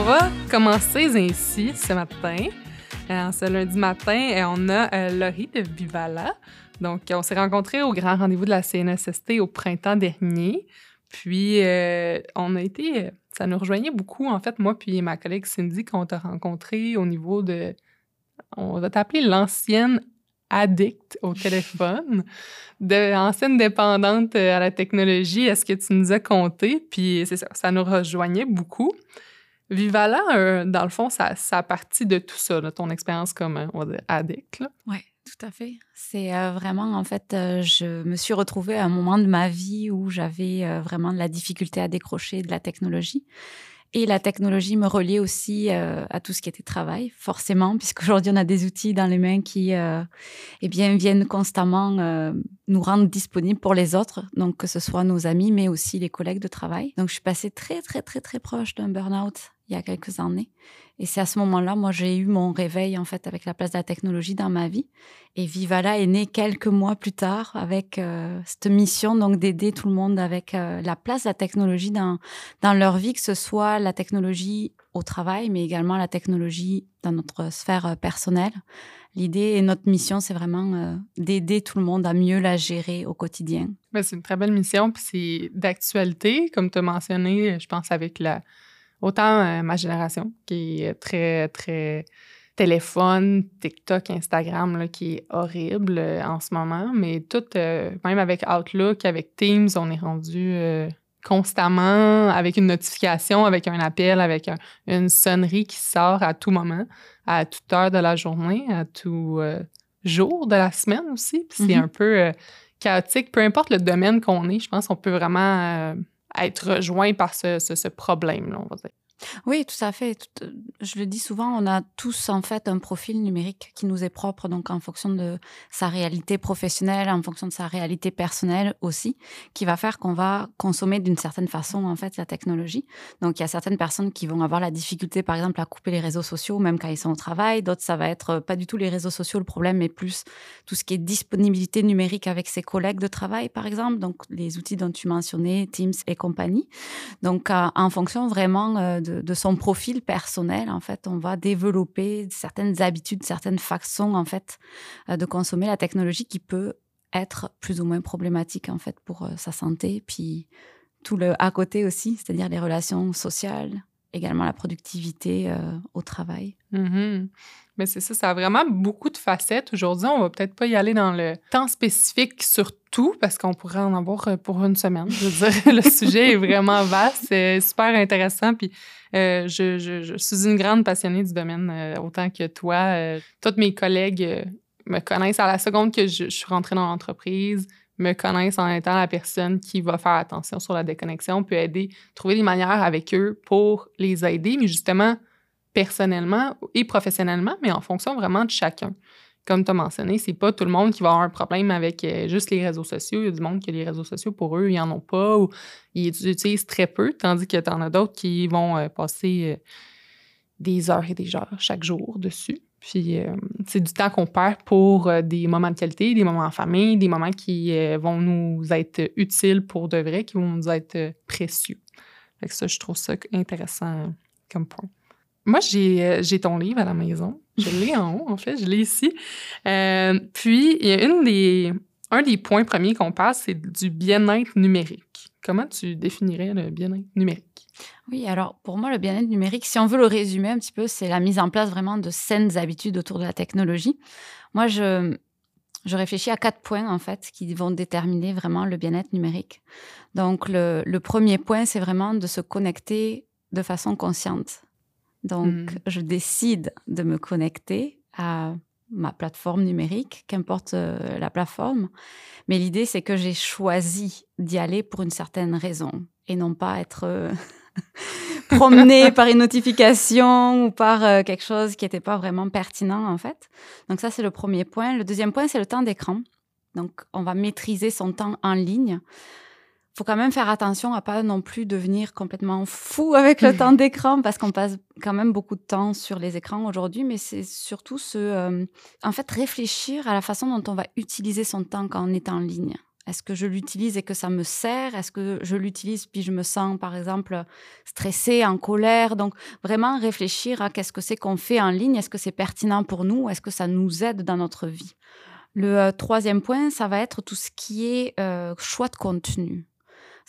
on va commencer ainsi ce matin. Euh, ce lundi matin, euh, on a euh, Laurie de Vivala. Donc, on s'est rencontrés au grand rendez-vous de la CNSST au printemps dernier. Puis, on a été. Ça nous rejoignait beaucoup, en fait, moi puis ma collègue Cindy, qu'on t'a rencontré au niveau de. On va t'appeler l'ancienne addict au téléphone, de ancienne dépendante à la technologie, est ce que tu nous as conté. Puis, c'est ça, ça nous rejoignait beaucoup. Vivala, euh, dans le fond, ça, ça a parti de tout ça, ton expérience comme, euh, on va dire, addict. Oui, tout à fait. C'est euh, vraiment, en fait, je me suis retrouvée à un moment de ma vie où j'avais vraiment de la difficulté à décrocher de la technologie. Et la technologie me reliait aussi à tout ce qui était travail, forcément, puisqu'aujourd'hui, on a des outils dans les mains qui eh bien, viennent constamment nous rendre disponibles pour les autres, donc que ce soit nos amis, mais aussi les collègues de travail. Donc, je suis passée très, très, très, très proche d'un burn-out il y a quelques années. Et c'est à ce moment-là, moi, j'ai eu mon réveil, en fait, avec la place de la technologie dans ma vie. Et Vivala est né quelques mois plus tard avec euh, cette mission, donc, d'aider tout le monde avec euh, la place de la technologie dans, leur vie, que ce soit la technologie au travail, mais également la technologie dans notre sphère euh, personnelle. L'idée et notre mission, c'est vraiment d'aider tout le monde à mieux la gérer au quotidien. Ben, c'est une très belle mission, puis c'est d'actualité, comme tu as mentionné, je pense, avec la Autant euh, ma génération, qui est très, très téléphone, TikTok, Instagram, là, qui est horrible euh, en ce moment, mais tout, euh, même avec Outlook, avec Teams, on est rendu constamment avec une notification, avec un appel, avec une sonnerie qui sort à tout moment, à toute heure de la journée, à tout jour de la semaine aussi. c'est mm-hmm. un peu chaotique, peu importe le domaine qu'on est, je pense qu'on peut vraiment être rejoint par ce, ce, problème-là, on va dire. Oui, tout à fait. Euh, je le dis souvent, on a tous en fait un profil numérique qui nous est propre, donc en fonction de sa réalité professionnelle, en fonction de sa réalité personnelle aussi, qui va faire qu'on va consommer d'une certaine façon en fait la technologie. Donc il y a certaines personnes qui vont avoir la difficulté, par exemple, à couper les réseaux sociaux, même quand ils sont au travail. D'autres, ça va être euh, pas du tout les réseaux sociaux le problème, mais plus tout ce qui est disponibilité numérique avec ses collègues de travail, par exemple. Donc les outils dont tu mentionnais, Teams et compagnie. Donc en fonction vraiment de de, son profil personnel, en fait, on va développer certaines habitudes, certaines façons, en fait, euh, de consommer la technologie qui peut être plus ou moins problématique, en fait, pour euh, sa santé. Puis tout le à côté aussi, c'est-à-dire les relations sociales, également la productivité euh, au travail. Mm-hmm. Mais c'est ça, ça a vraiment beaucoup de facettes. Aujourd'hui, on va peut-être pas y aller dans le temps spécifique sur tout parce qu'on pourrait en avoir euh, pour une semaine. Je veux dire, le sujet est vraiment vaste, c'est super intéressant. Puis euh, je, suis une grande passionnée du domaine, euh, autant que toi. tous mes collègues me connaissent à la seconde que je, je suis rentrée dans l'entreprise me connaissent en étant la personne qui va faire attention sur la déconnexion, peut aider, trouver des manières avec eux pour les aider, mais justement personnellement et professionnellement, mais en fonction vraiment de chacun. Comme tu as mentionné, c'est pas tout le monde qui va avoir un problème avec euh, juste les réseaux sociaux. Il y a du monde qui a les réseaux sociaux pour eux, ils en ont pas ou ils utilisent très peu, tandis que tu en as d'autres qui vont euh, passer euh, des heures et des heures chaque jour dessus. Puis c'est du temps qu'on perd pour des moments de qualité, des moments en famille, des moments qui vont nous être utiles pour de vrai, qui vont nous être précieux. Fait que ça, je trouve ça intéressant comme point. Moi, euh, j'ai ton livre à la maison. Je l'ai en haut, en fait. Je l'ai ici. Euh, puis, il y a une des, un des points premiers qu'on passe, c'est du bien-être numérique. Comment tu définirais le bien-être numérique? Oui, alors pour moi, le bien-être numérique, si on veut le résumer un petit peu, c'est la mise en place vraiment de saines habitudes autour de la technologie. Moi, je, je réfléchis à quatre points, en fait, qui vont déterminer vraiment le bien-être numérique. Donc, le, le premier point, c'est vraiment de se connecter de façon consciente. Donc, mmh. je décide de me connecter à ma plateforme numérique, qu'importe euh, la plateforme. Mais l'idée, c'est que j'ai choisi d'y aller pour une certaine raison et non pas être euh, promené par une notification ou par euh, quelque chose qui n'était pas vraiment pertinent, en fait. Donc, ça, c'est le premier point. Le deuxième point, c'est le temps d'écran. Donc, on va maîtriser son temps en ligne faut quand même faire attention à pas non plus devenir complètement fou avec le temps d'écran parce qu'on passe quand même beaucoup de temps sur les écrans aujourd'hui, mais c'est surtout ce, euh, en fait, réfléchir à la façon dont on va utiliser son temps quand on est en ligne. Est-ce que je l'utilise et que ça me sert? Est-ce que je l'utilise puis je me sens, par exemple, stressée, en colère? Donc, vraiment réfléchir à qu'est-ce que c'est qu'on fait en ligne? Est-ce que c'est pertinent pour nous? Est-ce que ça nous aide dans notre vie? Le euh, troisième point, ça va être tout ce qui est euh, choix de contenu.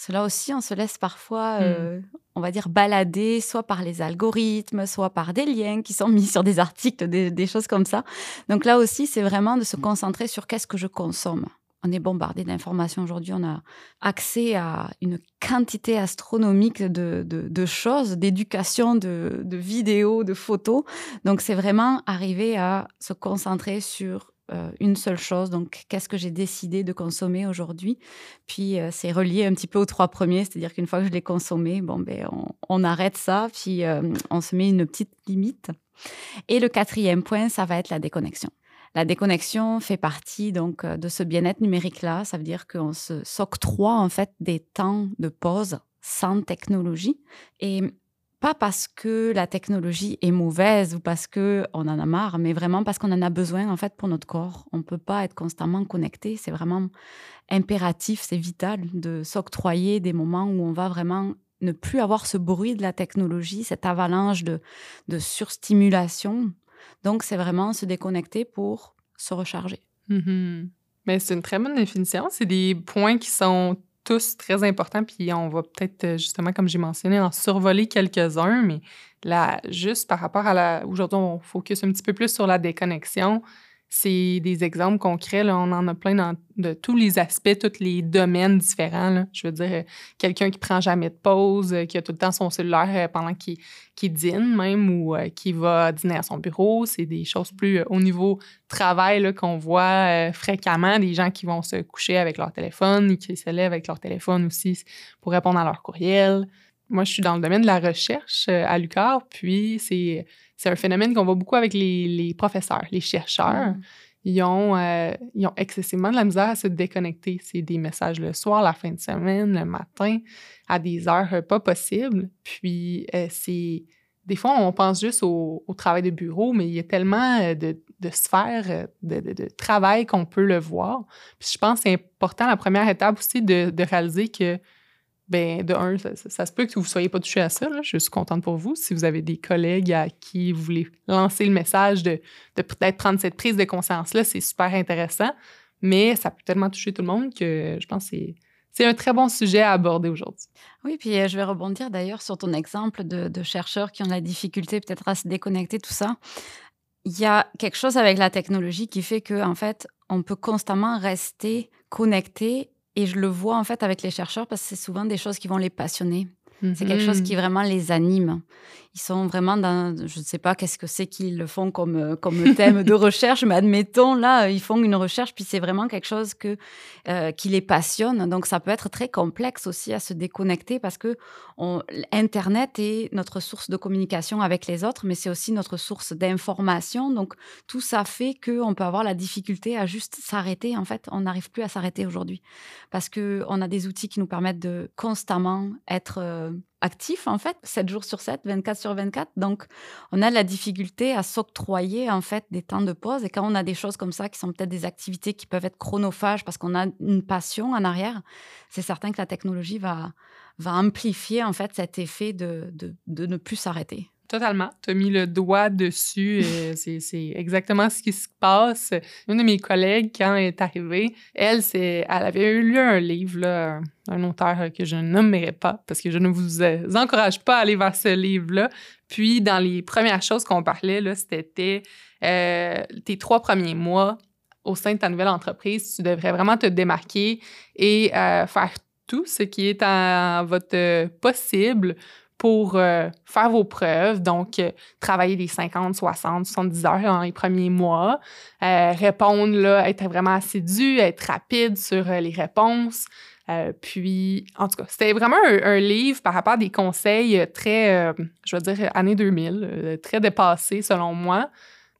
Cela aussi, on se laisse parfois, hmm. euh, on va dire, balader, soit par les algorithmes, soit par des liens qui sont mis sur des articles, des, choses comme ça. Donc là aussi, c'est vraiment de se concentrer sur qu'est-ce que je consomme. On est bombardé d'informations aujourd'hui, on a accès à une quantité astronomique de, choses, d'éducation, de, de vidéos, de photos. Donc c'est vraiment arriver à se concentrer sur euh, une seule chose. Donc, qu'est-ce que j'ai décidé de consommer aujourd'hui? Puis, euh, c'est relié un petit peu aux trois premiers, c'est-à-dire qu'une fois que je l'ai consommé, bon, ben, on, arrête ça, puis euh, on se met une petite limite. Et le quatrième point, ça va être la déconnexion. La déconnexion fait partie donc de ce bien-être numérique-là. Ça veut dire qu'on se s'octroie en fait des temps de pause sans technologie. Et pas parce que la technologie est mauvaise ou parce que on en a marre, mais vraiment parce qu'on en a besoin en fait pour notre corps. On peut pas être constamment connecté. C'est vraiment impératif, c'est vital de s'octroyer des moments où on va vraiment ne plus avoir ce bruit de la technologie, cette avalanche de, de surstimulation. Donc, c'est vraiment se déconnecter pour se recharger. Mm-hmm. Mais c'est une très bonne définition. C'est des points qui sont tous très importants, puis on va peut-être, euh, justement, comme j'ai mentionné, en survoler quelques-uns, mais là, juste par rapport à la... Aujourd'hui, on focus un petit peu plus sur la déconnexion c'est des exemples concrets. On en a plein dans de tous les aspects, tous les domaines différents. Je veux dire, quelqu'un qui prend jamais de pause, euh, qui a tout le temps son cellulaire euh, pendant qu'il dîne même ou euh, qui va dîner à son bureau. C'est des choses plus au niveau travail qu'on voit fréquemment. Des gens qui vont se coucher avec leur téléphone, qui se lèvent avec leur téléphone aussi pour répondre à leur courriel. Moi, je suis dans le domaine de la recherche à l'UQAR, puis c'est c'est un phénomène qu'on voit beaucoup avec les, professeurs, les chercheurs. Mm. Ils, ont, euh, ils ont excessivement de la misère à se déconnecter. C'est des messages le soir, la fin de semaine, le matin, à des heures euh, pas possibles. Puis, euh, c'est. Des fois, on pense juste au, travail de bureau, mais il y a tellement de, sphères de, travail qu'on peut le voir. Puis, je pense que c'est important, la première étape aussi, de réaliser que ben de un, ça, se peut que vous ne soyez pas touché à ça. Je suis contente pour vous. Si vous avez des collègues à qui vous voulez lancer le message de, peut-être prendre cette prise de conscience-là, c'est super intéressant. Mais ça peut tellement toucher tout le monde que je pense que c'est un très bon sujet à aborder aujourd'hui. Oui, puis euh, je vais rebondir d'ailleurs sur ton exemple de, de, chercheurs qui ont la difficulté peut-être à se déconnecter, tout ça. Il y a quelque chose avec la technologie qui fait que en fait, on peut constamment rester connecté et je le vois en fait avec les chercheurs parce que c'est souvent des choses qui vont les passionner. C'est quelque chose qui mhm. vraiment les anime. Ils sont vraiment dans, je ne sais pas qu'est-ce que c'est qu'ils font comme, euh, comme thème de recherche, mais admettons, là, ils font une recherche, puis c'est vraiment quelque chose que, euh, qui les passionne. Donc, ça peut être très complexe aussi à se déconnecter parce que on, Internet est notre source de communication avec les autres, mais c'est aussi notre source d'information. Donc, tout ça fait qu'on peut avoir la difficulté à juste s'arrêter. En fait, on n'arrive plus à s'arrêter aujourd'hui parce qu'on a des outils qui nous permettent de constamment être euh, actif, en fait, 7 jours sur 7, 24 sur 24. Donc, on a la difficulté à s'octroyer, en fait, des temps de pause. Et quand on a des choses comme ça, qui sont peut-être des activités qui peuvent être chronophages parce qu'on a une passion en arrière, c'est certain que la technologie va, va amplifier, en fait, cet effet de, de, de ne plus s'arrêter. Totalement. Tu as mis le doigt dessus. c'est exactement ce qui se passe. Une de mes collègues, quand elle est arrivée, elle, elle avait lu un livre, là, un auteur que je ne nommerai pas parce que je ne vous encourage pas à aller vers ce livre-là. Puis, dans les premières choses qu'on parlait, c'était euh, tes trois premiers mois au sein de ta nouvelle entreprise. Tu devrais vraiment te démarquer et euh, faire tout ce qui est en votre possible pour euh, faire vos preuves, donc euh, travailler des 50, 60, 70 heures dans les premiers mois, euh, répondre, là, être vraiment assidu, être rapide sur les réponses. puis, en tout cas, c'était vraiment un, livre par rapport à des conseils très, je veux dire, années 2000, très dépassés selon moi,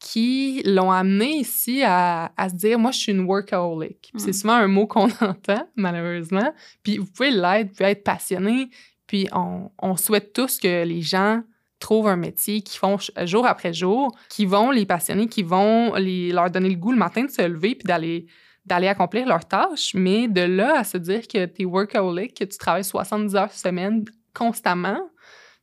qui l'ont amené ici à, se dire, moi, je suis une workaholic. C'est mmh. souvent un mot qu'on entend, malheureusement. Puis vous pouvez l'être, vous pouvez être passionné, puis on, souhaite tous que les gens trouvent un métier qu'ils font jour après jour, qui vont les passionner, qui vont leur donner le goût le matin de se lever puis d'aller accomplir leurs tâches, mais de là à se dire que tu es workaholic, que tu travailles 70 heures semaine constamment,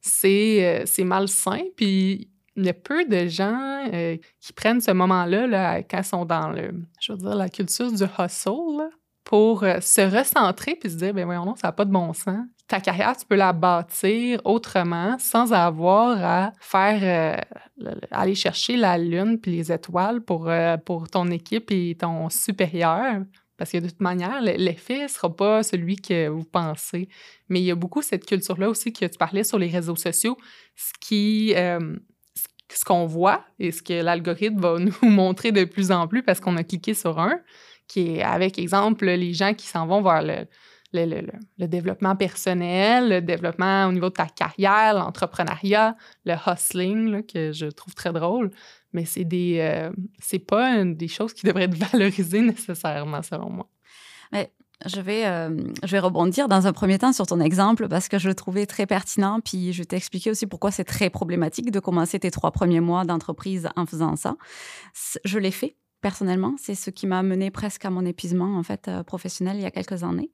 c'est euh, malsain. Puis il y a peu de gens euh, qui prennent ce moment-là là, quand ils sont dans le, je veux la culture du hustle pour euh, se recentrer puis se dire, ben non, ça n'a pas de bon sens. Ta carrière, tu peux la bâtir autrement sans avoir à faire, euh, aller chercher la lune puis les étoiles pour, pour ton équipe et ton supérieur. Parce que de toute manière, l'effet ne sera pas celui que vous pensez. Mais il y a beaucoup cette culture-là aussi que tu parlais sur les réseaux sociaux, ce qui, ce qu'on voit et ce que l'algorithme va nous montrer de plus en plus parce qu'on a cliqué sur un, qui est avec, exemple, les gens qui s'en vont vers le, le, développement personnel, le développement au niveau de ta carrière, l'entrepreneuriat, le hustling, que je trouve très drôle. Mais c'est des, euh, c'est pas des choses qui devraient être valorisées nécessairement, selon moi. Mais je vais, euh, je vais rebondir dans un premier temps sur ton exemple parce que je le trouvais très pertinent. Puis je vais t'expliquer aussi pourquoi c'est très problématique de commencer tes trois premiers mois d'entreprise en faisant ça. Je l'ai fait personnellement. C'est ce qui m'a mené presque à mon épuisement en fait euh, professionnel il y a quelques années.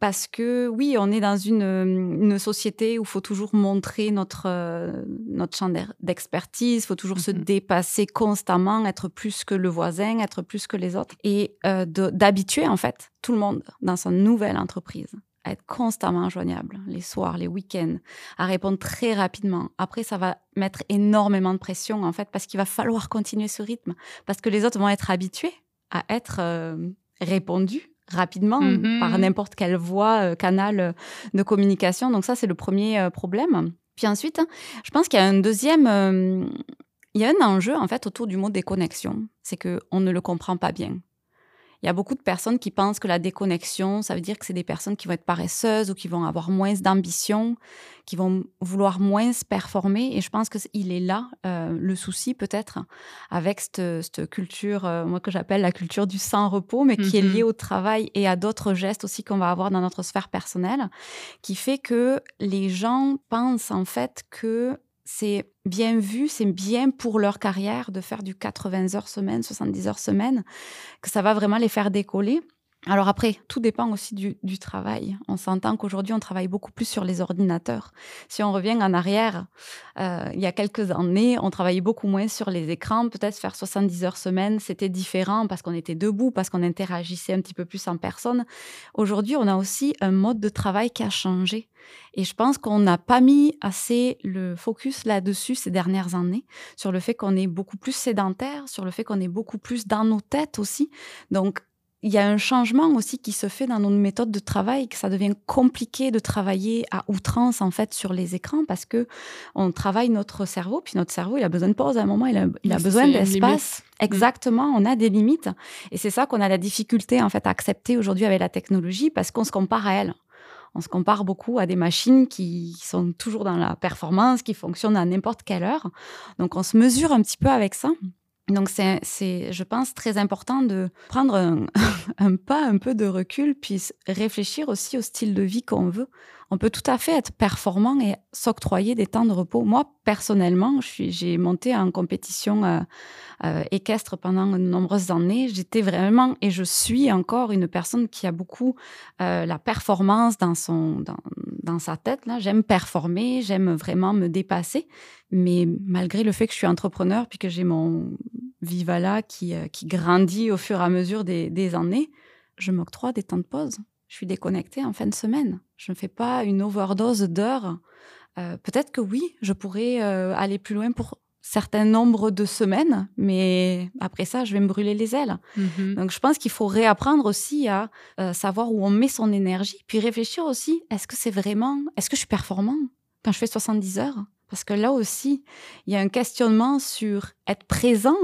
Parce que oui, on est dans une, une société où il faut toujours montrer notre, euh, notre champ d'expertise, il faut toujours se mmh dépasser constamment, être plus que le voisin, être plus que les autres. Et euh, d'habituer en fait tout le monde dans sa nouvelle entreprise à être constamment joignable, les soirs, les week-ends, à répondre très rapidement. Après, ça va mettre énormément de pression, en fait, parce qu'il va falloir continuer ce rythme, parce que les autres vont être habitués à être euh, répondus rapidement mm-hmm. par n'importe quelle voie, euh, canal euh, de communication. Donc ça, c'est le premier problème. Puis ensuite, je pense qu'il y a un deuxième... il y a un enjeu, en fait, autour du mot déconnexion. C'est qu'on ne le comprend pas bien. Il y a beaucoup de personnes qui pensent que la déconnexion, ça veut dire que c'est des personnes qui vont être paresseuses ou qui vont avoir moins d'ambition, qui vont vouloir moins se performer. Et je pense qu'il est là euh, le souci peut-être avec cette, culture, euh, moi que j'appelle la culture du sans-repos, mais qui est mm-hmm. liée au travail et à d'autres gestes aussi qu'on va avoir dans notre sphère personnelle, qui fait que les gens pensent en fait que c'est bien vu, c'est bien pour leur carrière de faire du 80 heures semaine, 70 heures semaine, que ça va vraiment les faire décoller. Alors après, tout dépend aussi du, travail. On s'entend qu'aujourd'hui, on travaille beaucoup plus sur les ordinateurs. Si on revient en arrière, euh, il y a quelques années, on travaillait beaucoup moins sur les écrans. Peut-être faire 70 heures semaine, c'était différent parce qu'on était debout, parce qu'on interagissait un petit peu plus en personne. Aujourd'hui, on a aussi un mode de travail qui a changé. Et je pense qu'on n'a pas mis assez le focus là-dessus ces dernières années, sur le fait qu'on est beaucoup plus sédentaire, sur le fait qu'on est beaucoup plus dans nos têtes aussi. Donc, il y a un changement aussi qui se fait dans nos méthodes de travail, que ça devient compliqué de travailler à outrance en fait sur les écrans parce que on travaille notre cerveau, puis notre cerveau il a besoin de pause à un moment, il a, il a besoin d'espace. Mm. Exactement, on a des limites et c'est ça qu'on a la difficulté en fait à accepter aujourd'hui avec la technologie parce qu'on se compare à elle. On se compare beaucoup à des machines qui sont toujours dans la performance, qui fonctionnent à n'importe quelle heure. Donc on se mesure un petit peu avec ça. Donc c'est, je pense, très important de prendre un, pas, un peu de recul, puis réfléchir aussi au style de vie qu'on veut. On peut tout à fait être performant et s'octroyer des temps de repos. Moi, personnellement, j'ai monté en compétition euh, euh, équestre pendant de nombreuses années. J'étais vraiment, et je suis encore, une personne qui a beaucoup euh, la performance dans, son, dans sa tête. J'aime performer, j'aime vraiment me dépasser. Mais malgré le fait que je suis entrepreneur, puis que j'ai mon Vivala qui, euh, qui grandit au fur et à mesure des, des années, je m'octroie des temps de pause. Je suis déconnectée en fin de semaine. Je ne fais pas une overdose d'heures. Euh, peut-être que oui, je pourrais euh, aller plus loin pour certain nombre de semaines, mais après ça, je vais me brûler les ailes. Mm-hmm. Donc, je pense qu'il faut réapprendre aussi à savoir où on met son énergie, puis réfléchir aussi, est-ce que c'est vraiment, est-ce que je suis performant quand je fais 70 heures? Parce que là aussi, il y a un questionnement sur être présent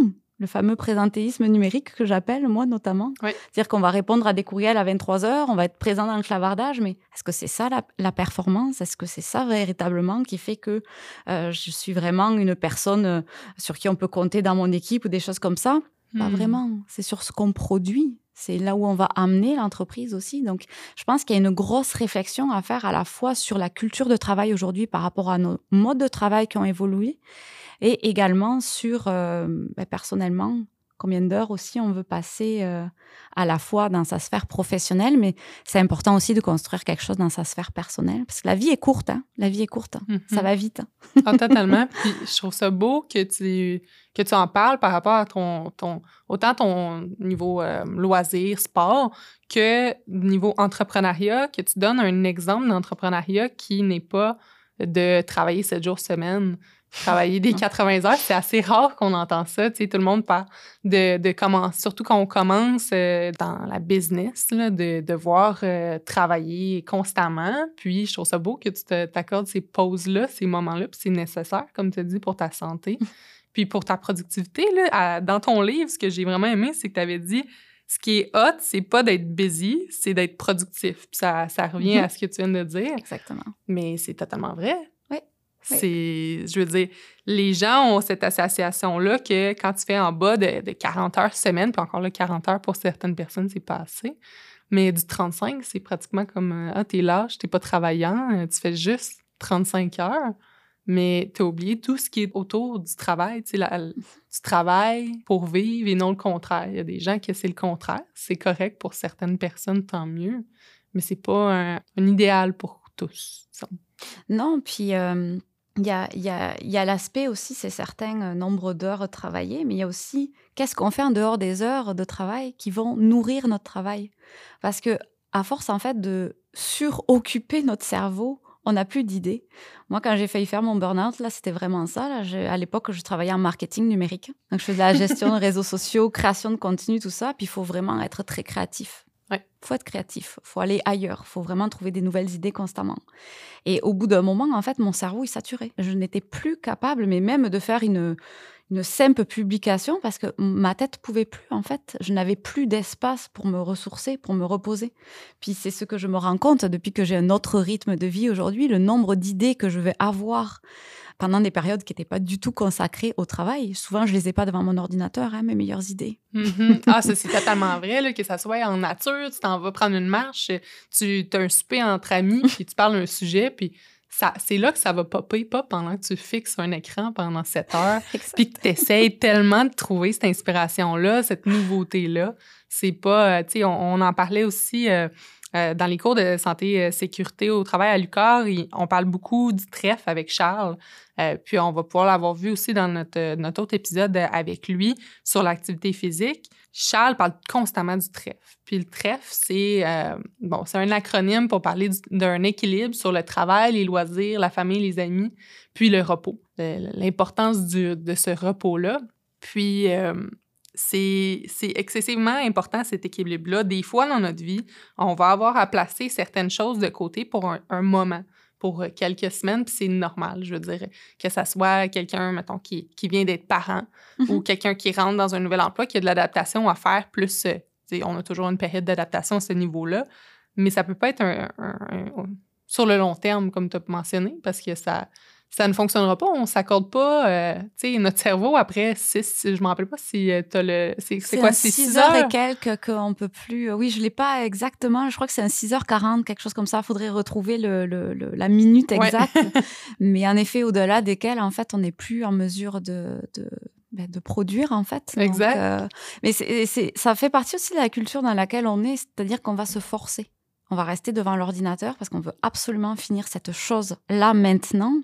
le fameux présentéisme numérique que j'appelle, moi notamment. C'est-à-dire qu'on va répondre à des courriels à 23 heures, on va être présent dans le clavardage, mais est-ce que c'est ça la, performance? Est-ce que c'est ça véritablement qui fait que euh, je suis vraiment une personne euh, sur qui on peut compter dans mon équipe ou des choses comme ça? Pas hmm. vraiment. C'est sur ce qu'on produit. C'est là où on va amener l'entreprise aussi. Donc, je pense qu'il y a une grosse réflexion à faire à la fois sur la culture de travail aujourd'hui par rapport à nos modes de travail qui ont évolué et également sur, euh, ben, personnellement, combien d'heures aussi on veut passer euh, à la fois dans sa sphère professionnelle, mais c'est important aussi de construire quelque chose dans sa sphère personnelle, parce que la vie est courte, hein? la vie est courte, ça Mhm. va vite. hein. Ah, totalement. Puis je trouve ça beau que tu, que tu en parles par rapport à ton, ton autant ton niveau euh, loisir, sport, que niveau entrepreneuriat, que tu donnes un exemple d'entrepreneuriat qui n'est pas de travailler sept jours semaine, travailler des Non. 80 heures. C'est assez rare qu'on entend ça. Tu sais, tout le monde parle de, de comment, surtout quand on commence euh, dans la business, là, de devoir euh, travailler constamment. Puis, je trouve ça beau que tu t'accordes ces pauses-là, ces moments-là, puis c'est nécessaire, comme tu as dit, pour ta santé. Puis pour ta productivité, là, à- dans ton livre, ce que j'ai vraiment aimé, c'est que tu avais dit ce qui est hot, c'est pas d'être busy, c'est d'être productif. Puis ça, ça revient Mhm. à ce que tu viens de dire, Exactement. mais c'est totalement vrai. Oui. C'est, je veux dire, les gens ont cette association-là que quand tu fais en bas de, de 40 heures semaine, puis encore là, 40 heures pour certaines personnes, c'est pas assez. Mais du 35, c'est pratiquement comme euh, Ah, t'es lâche, t'es pas travaillant, euh, tu fais juste 35 heures. Mais t'as oublié tout ce qui est autour du travail. Tu sais, la- l- tu travailles pour vivre et non le contraire. Il y a des gens que c'est le contraire. C'est correct pour certaines personnes, tant mieux. Mais c'est pas un, un idéal pour tous. Non, puis euh, il y a, l'aspect aussi, c'est certain, euh, nombre d'heures travaillées, mais il y a aussi qu'est-ce qu'on fait en dehors des heures de travail qui vont nourrir notre travail. Parce que à force, en fait, de suroccuper notre cerveau, on n'a plus d'idées. Moi, quand j'ai failli faire mon burn-out, là, c'était vraiment ça. Là. À l'époque, je travaillais en marketing numérique. Donc, je faisais la gestion de réseaux sociaux, création de contenu, tout ça. Puis, il faut vraiment être très créatif. Ouais. faut être créatif. faut aller ailleurs. faut vraiment trouver des nouvelles idées constamment. Et au bout d'un moment, en fait, mon cerveau, il saturait. Je n'étais plus capable, mais même de faire une, une simple publication parce que ma tête pouvait plus, en fait. Je n'avais plus d'espace pour me ressourcer, pour me reposer. Puis c'est ce que je me rends compte depuis que j'ai un autre rythme de vie aujourd'hui, le nombre d'idées que je vais avoir pendant des périodes qui n'étaient pas du tout consacrées au travail. Souvent, je les ai pas devant mon ordinateur, hein, mes meilleures idées. Mhm. Ah, ça, c'est totalement vrai, là, que ça soit en nature, tu t'en vas prendre une marche, tu as un souper entre amis, puis tu parles d'un sujet, puis ça, c'est là que ça va popper, pas pendant que tu fixes un écran pendant 7 heures, puis que tu essayes tellement de trouver cette inspiration-là, cette nouveauté-là. C'est pas, euh, tu sais, on, on en parlait aussi euh, euh, dans les cours de santé euh, sécurité au travail à il- on parle beaucoup du trèfle avec Charles, Euh, puis on va pouvoir l'avoir vu aussi dans notre, euh, notre autre épisode avec lui sur l'activité physique. Charles parle constamment du trèfle. Puis le trèfle, c'est bon, c'est un acronyme pour parler du- d'un équilibre sur le travail, les loisirs, la famille, les amis, puis le repos. L'importance de ce repos-là. Puis c'est excessivement important cet équilibre-là. Des fois dans notre vie, on va avoir à placer certaines choses de côté pour un, un moment, pour euh, quelques semaines, puis c'est normal. Je veux dire, que ça soit quelqu'un, mettons, qui, qui vient d'être parent ou quelqu'un qui rentre dans un nouvel emploi, qui a de l'adaptation à faire plus. euh, on a toujours une période d'adaptation à ce niveau-là, mais ça peut pas être un, un- un- sur le long terme, comme tu as mentionné, parce que ça, ça ne fonctionnera pas. On s'accorde pas. euh, tu sais, notre cerveau, après 6, je me rappelle pas si tu as le. C'est c'est quoi, c'est 6 6 heures? heures? et quelques qu'on peut plus. Oui, je l'ai pas exactement. Je crois que c'est un 6h40, quelque chose comme ça. Il faudrait retrouver le, le- le- la minute Ouais. exacte. Mais en effet, au-delà desquelles, en fait, on n'est plus en mesure de, de, ben, de produire, en fait. Donc, Exact. euh, mais c'est, c'est- ça fait partie aussi de la culture dans laquelle on est, c'est-à-dire qu'on va se forcer. On va rester devant l'ordinateur parce qu'on veut absolument finir cette chose là maintenant.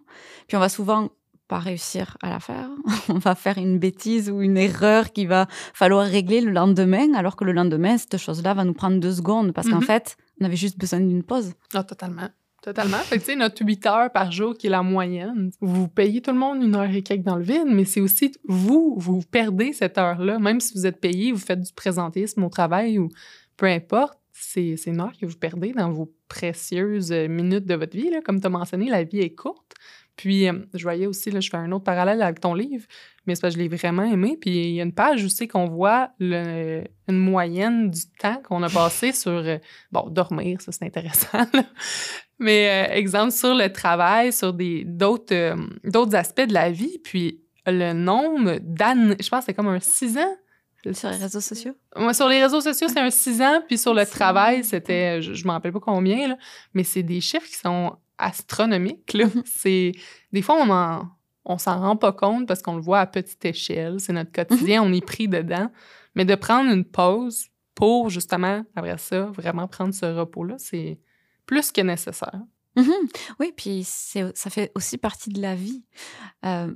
Puis on va souvent pas réussir à la faire. On va faire une bêtise ou une erreur qui va falloir régler le lendemain, alors que le lendemain, cette chose-là va nous prendre deux secondes parce qu'en Mhm. fait, on avait juste besoin d'une pause. Ah, totalement. Totalement. Fait tu sais, notre 8 heures par jour qui est la moyenne, vous payez tout le monde une heure et quelques dans le vide, mais c'est aussi vous, vous perdez cette heure-là. Même si vous êtes payé, vous faites du présentisme au travail ou peu importe, c'est une heure que vous perdez dans vos précieuses euh, minutes de votre vie. Là. Comme tu as mentionné, la vie est courte. Puis, euh, je voyais aussi, là, je fais un autre parallèle avec ton livre, mais c'est parce que je l'ai vraiment aimé. Puis, il y a une page aussi qu'on voit le- une moyenne du temps qu'on a passé sur, euh, bon, dormir, ça c'est intéressant, là. Mais euh, exemple, sur le travail, sur euh, d'autres aspects de la vie, puis le nombre d'années, je pense que c'est comme un 6 ans. Sur les réseaux sociaux? Moi, sur les réseaux sociaux, c'est un 6 ans, puis sur le travail, c'était, je, je m'en rappelle pas combien, là, mais c'est des chiffres qui sont astronomiques. Là. Mhm. C'est, des fois, on en, on s'en rend pas compte parce qu'on le voit à petite échelle, c'est notre quotidien, on est pris dedans. Mais de prendre une pause pour justement, après ça, vraiment prendre ce repos-là, c'est plus que nécessaire. Mhm. Oui, puis ça fait aussi partie de la vie. Euh,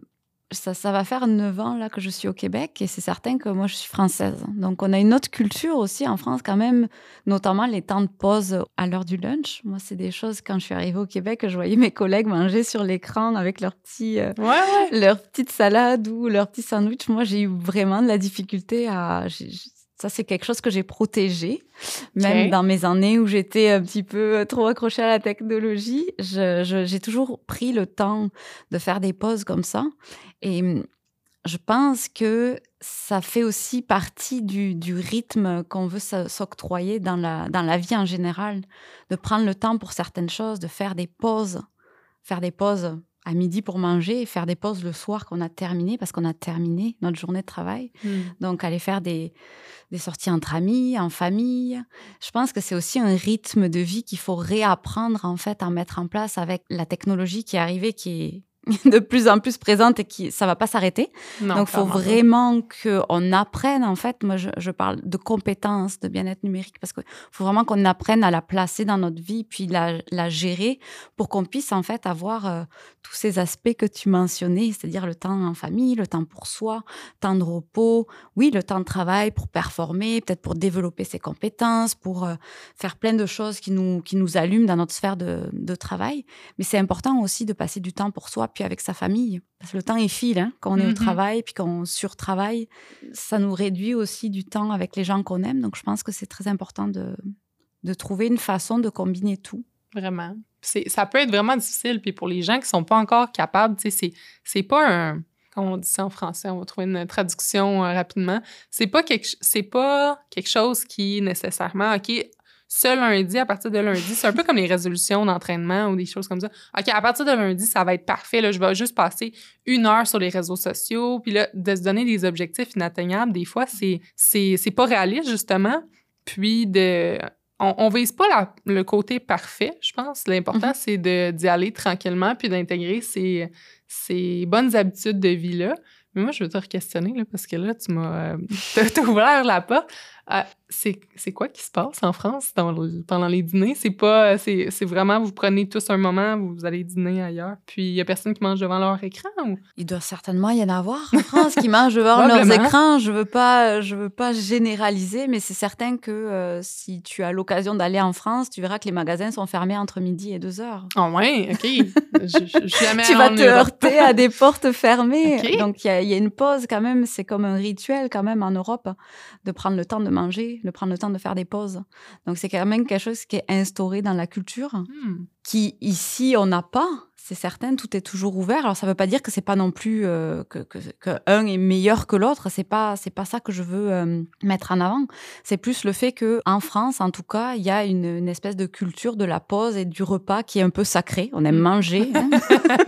ça, ça, va faire 9 ans là que je suis au Québec et c'est certain que moi je suis française. Donc on a une autre culture aussi en France quand même, notamment les temps de pause à l'heure du lunch. Moi c'est des choses quand je suis arrivée au Québec, je voyais mes collègues manger sur l'écran avec leur petit, euh, leur petite salade ou leur petit sandwich. Moi j'ai eu vraiment de la difficulté à ça, c'est quelque chose que j'ai protégé. Même dans mes années où j'étais un petit peu euh, trop accrochée à la technologie, j'ai toujours pris le temps de faire des pauses comme ça. Et hum, je pense que ça fait aussi partie du, du rythme qu'on veut s'octroyer dans la, dans la vie en général, de prendre le temps pour certaines choses, de faire des pauses, faire des pauses à midi pour manger et faire des pauses le soir qu'on a terminé parce qu'on a terminé notre journée de travail. Hmm. Donc aller faire des, des sorties entre amis, en famille. Je pense que c'est aussi un rythme de vie qu'il faut réapprendre en fait à mettre en place avec la technologie qui est arrivée, qui est de plus en plus présente et qui ça va pas s'arrêter. Donc il faut vraiment qu'on apprenne en fait, moi je, je parle de compétences de bien-être numérique parce qu'il faut vraiment qu'on apprenne à la placer dans notre vie puis la, la gérer pour qu'on puisse en fait avoir euh, tous ces aspects que tu mentionnais, c'est-à-dire le temps en famille, le temps pour soi, temps de repos, oui, le temps de travail pour performer, peut-être pour développer ses compétences, pour euh, faire plein de choses qui nous qui nous allument dans notre sphère de, de travail, mais c'est important aussi de passer du temps pour soi puis avec sa famille. Parce que le temps est file, hein, quand on est au mm-hmm. travail, puis quand on surtravaille, ça nous réduit aussi du temps avec les gens qu'on aime. Donc, je pense que c'est très important de, de trouver une façon de combiner tout. Vraiment. Ça peut être vraiment difficile. Puis pour les gens qui sont pas encore capables, c'est, c'est pas un... Comment on dit ça en français? On va trouver une traduction euh, rapidement. C'est pas quelque, c'est pas quelque chose qui nécessairement, OK, ce lundi, à partir de lundi, c'est un peu comme les résolutions d'entraînement ou des choses comme ça. OK, à partir de lundi, ça va être parfait. Là, je vais juste passer une heure sur les réseaux sociaux. Puis là, de se donner des objectifs inatteignables, des fois, c'est, c'est, c'est pas réaliste, justement. Puis de. On, on vise pas le côté parfait, je pense. L'important, mm-hmm. c'est de, d'y aller tranquillement puis d'intégrer ces, ces bonnes habitudes de vie-là. Mais moi, je veux te re-questionner, là, parce que là, tu m'as euh, ouvert la porte. Ah, c'est quoi qui se passe en France pendant les dîners? C'est pas. C'est vraiment, vous prenez tous un moment, vous allez dîner ailleurs, puis il y a personne qui mange devant leur écran? Ou? Il doit certainement y en avoir en France qui mangent devant leurs écrans. Je veux pas, je veux pas généraliser, mais c'est certain que euh, si tu as l'occasion d'aller en France, tu verras que les magasins sont fermés entre midi et deux heures. Ah oh, ouais, OK. je, jamais tu vas te heurter à des portes fermées. Donc il y, y, a une pause quand même, c'est comme un rituel quand même en Europe de prendre le temps de manger, de prendre le temps de faire des pauses. Donc c'est quand même quelque chose qui est instauré dans la culture, hmm. qui ici on n'a pas. C'est certain, tout est toujours ouvert. Alors ça ne veut pas dire que c'est pas non plus euh, que, que, un est meilleur que l'autre. C'est pas c'est pas ça que je veux euh, mettre en avant. C'est plus le fait que en France, en tout cas, il y a une, une, espèce de culture de la pause et du repas qui est un peu sacré. On aime hmm. manger. Hein.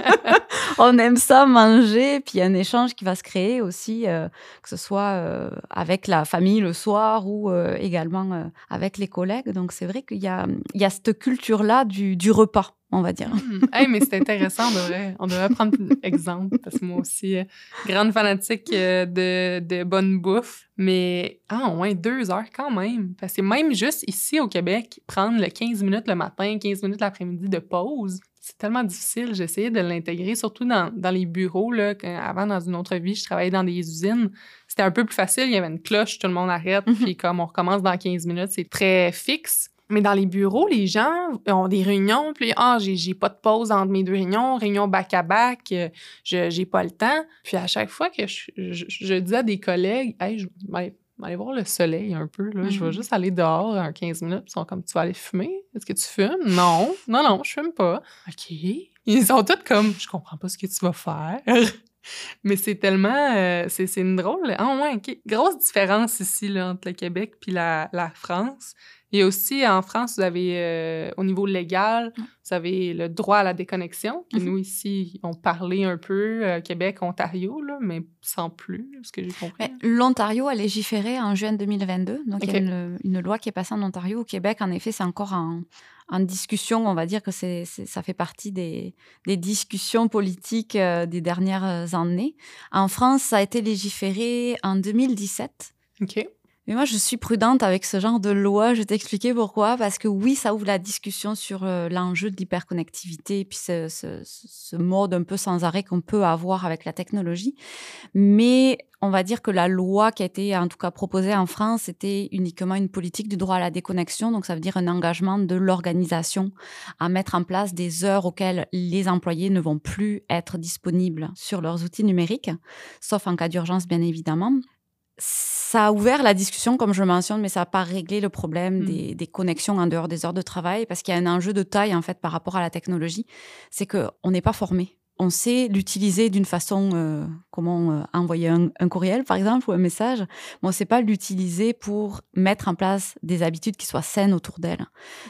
on aime ça manger. Puis il y a un échange qui va se créer aussi, euh, que ce soit euh, avec la famille le soir ou également avec les collègues. Donc c'est vrai qu'il y a, il y a cette culture-là du, du repas on va dire. Mmh. mais c'est intéressant, on devrait, on devrait prendre exemple, parce que moi aussi, grande fanatique de, de bonne bouffe, mais ah, au moins deux heures quand même. Parce que même juste ici au Québec, prendre le 15 minutes le matin, 15 minutes l'après-midi de pause, c'est tellement difficile. J'essayais de l'intégrer, surtout dans, dans, les bureaux. Là, avant, dans une autre vie, je travaillais dans des usines. C'était un peu plus facile. Il y avait une cloche, tout le monde arrête, mhm. puis comme on recommence dans 15 minutes, c'est très fixe. Mais dans les bureaux, les gens ont des réunions, puis ah, j'ai pas de pause entre mes deux réunions, réunion back-à-back, euh, je j'ai pas le temps. Puis à chaque fois que je, je, dis à des collègues, hey, je, ben, aller voir le soleil un peu. Là. Je vais mm-hmm. juste aller dehors en 15 minutes. Ils sont comme, tu vas aller fumer? Est-ce que tu fumes? Non. Non, non, je fume pas. OK. Ils sont tous comme, je comprends pas ce que tu vas faire. Mais c'est tellement... Euh, c'est, une drôle... Ah ouais, Grosse différence ici là, entre le Québec puis la, la France. Il y a aussi, en France, vous avez, euh, au niveau légal, vous avez le droit à la déconnexion, que Mhm. nous, ici, on parlait un peu, euh, Québec, Ontario, là, mais sans plus, ce que j'ai compris. Mais L'Ontario a légiféré en juin 2022. Donc, il y a une, une loi qui est passée en Ontario. Au Québec, en effet, c'est encore en, en discussion. On va dire que c'est- ça fait partie des, des discussions politiques euh, des dernières années. En France, ça a été légiféré en 2017. OK. Mais moi, je suis prudente avec ce genre de loi. Je vais t'expliquer pourquoi. Parce que oui, ça ouvre la discussion sur euh, l'enjeu de l'hyperconnectivité et puis ce, ce- ce mode un peu sans arrêt qu'on peut avoir avec la technologie. Mais on va dire que la loi qui a été en tout cas proposée en France, c'était uniquement une politique du droit à la déconnexion. Donc ça veut dire un engagement de l'organisation à mettre en place des heures auxquelles les employés ne vont plus être disponibles sur leurs outils numériques, sauf en cas d'urgence bien évidemment ça a ouvert la discussion, comme je le mentionne, mais ça n'a pas réglé le problème Mm. des, des connexions en dehors des heures de travail, parce qu'il y a un enjeu de taille, en fait, par rapport à la technologie. C'est qu'on n'est pas formé. On sait l'utiliser d'une façon, euh, comment euh, envoyer un, un courriel, par exemple, ou un message, mais on ne sait pas l'utiliser pour mettre en place des habitudes qui soient saines autour d'elle.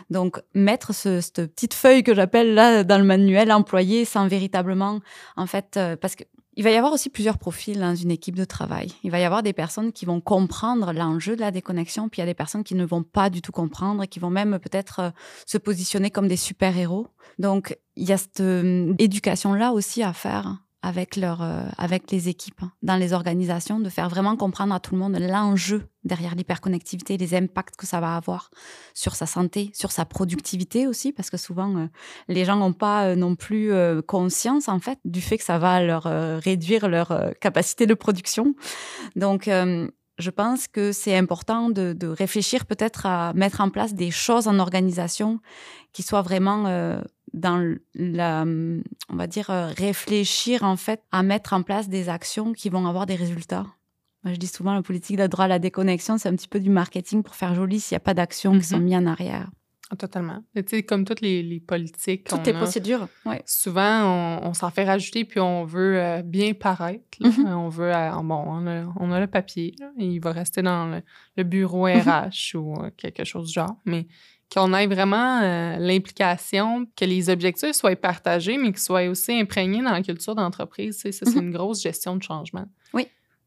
Donc, mettre ce- cette petite feuille que j'appelle là dans le manuel employé sans véritablement, en fait, euh, parce que il va y avoir aussi plusieurs profils dans une équipe de travail. Il va y avoir des personnes qui vont comprendre l'enjeu de la déconnexion, puis il y a des personnes qui ne vont pas du tout comprendre et qui vont même peut-être euh, se positionner comme des super-héros. Donc, il y a cette euh, éducation-là aussi à faire avec, leur, euh, avec les équipes, hein, dans les organisations, de faire vraiment comprendre à tout le monde l'enjeu derrière l'hyperconnectivité, les impacts que ça va avoir sur sa santé, sur sa productivité aussi, parce que souvent, euh, les gens n'ont pas euh, non plus conscience, en fait, du fait que ça va leur réduire leur capacité de production. Donc, je pense que c'est important de, réfléchir peut-être à mettre en place des choses en organisation qui soient vraiment dans la, on va dire, euh, réfléchir en fait à mettre en place des actions qui vont avoir des résultats. Moi, je dis souvent, la politique de droit à la déconnexion, c'est un petit peu du marketing pour faire joli s'il n'y a pas d'actions qui sont Mhm. mises en arrière. Ah, totalement. Tu sais, comme toutes les, les politiques, Toutes les procédures, ouais. souvent, on, on s'en fait rajouter, puis on veut euh, bien paraître. Mhm. On veut, euh, bon, on a, on a le papier, là, et il va rester dans le, le bureau Mhm. RH ou euh, quelque chose du genre, mais qu'on ait vraiment euh, l'implication, que les objectifs soient partagés, mais qu'ils soient aussi imprégnés dans la culture d'entreprise. Ça, c'est Mhm. une grosse gestion de changement.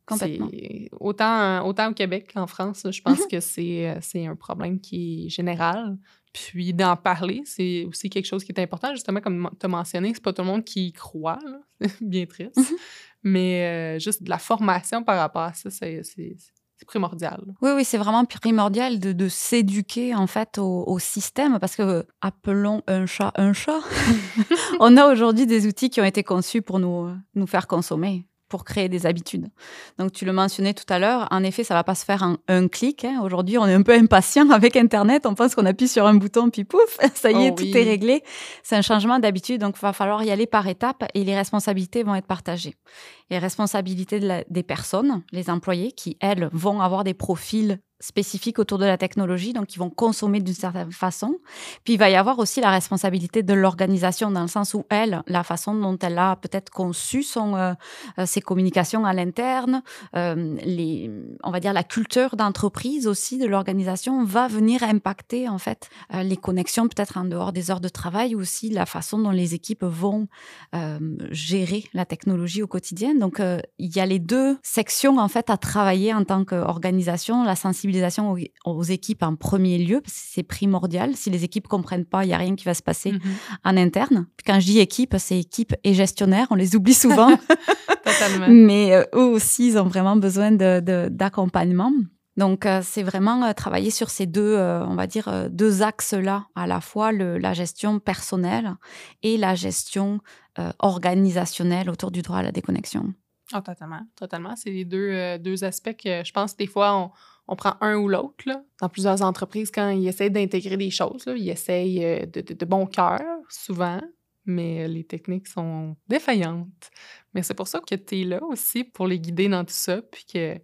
Complètement. C'est- Autant, autant au Québec qu'en France, je pense que c'est euh, c'est un problème qui est général. Puis d'en parler, c'est aussi quelque chose qui est important. Justement, comme tu as mentionné, c'est pas tout le monde qui y croit. C'est bien triste. Mhm. Mais euh, juste de la formation par rapport à ça, c'est c'est- primordial. Oui, oui, c'est vraiment primordial de, de s'éduquer en fait au, au système parce que euh, appelons un chat un chat. On a aujourd'hui des outils qui ont été conçus pour nous, nous faire consommer pour créer des habitudes. Donc, tu le mentionnais tout à l'heure, en effet, ça va pas se faire en un clic. hein. Aujourd'hui, on est un peu impatient avec Internet. On pense qu'on appuie sur un bouton, puis pouf, ça y est, Oh tout est réglé. C'est un changement d'habitude, donc il va falloir y aller par étapes et les responsabilités vont être partagées. Les responsabilités de la- des personnes, les employés, qui, elles, vont avoir des profils spécifiques autour de la technologie, donc ils vont consommer d'une certaine façon. Puis il va y avoir aussi la responsabilité de l'organisation, dans le sens où elle, la façon dont elle a peut-être conçu son, euh, euh, ses communications à l'interne, euh, on va dire la culture d'entreprise aussi de l'organisation va venir impacter en fait les connexions peut-être en dehors des heures de travail ou aussi la façon dont les équipes vont gérer la technologie au quotidien. Donc il y a les deux sections en fait à travailler en tant qu'organisation, la sensibilisation aux, aux équipes en premier lieu parce que c'est primordial. Si les équipes comprennent pas, il y a rien qui va se passer Mhm. en interne. Quand je dis équipe, c'est équipe et gestionnaire, on les oublie souvent. Totalement. Mais euh, eux aussi, ils ont vraiment besoin de- de- d'accompagnement. Donc, euh, c'est vraiment euh, travailler sur ces deux, on va dire, deux axes-là, à la fois le- la gestion personnelle et la gestion euh, organisationnelle autour du droit à la déconnexion. Ah, totalement. Totalement. C'est les deux, euh, deux aspects que je pense que des fois, on, on prend un ou l'autre. Dans plusieurs entreprises, quand ils essayent d'intégrer des choses, là, ils essayent euh, de, de- de bon cœur, souvent, mais euh, les techniques sont défaillantes. Mais c'est pour ça que tu es là aussi pour les guider dans tout ça, puis que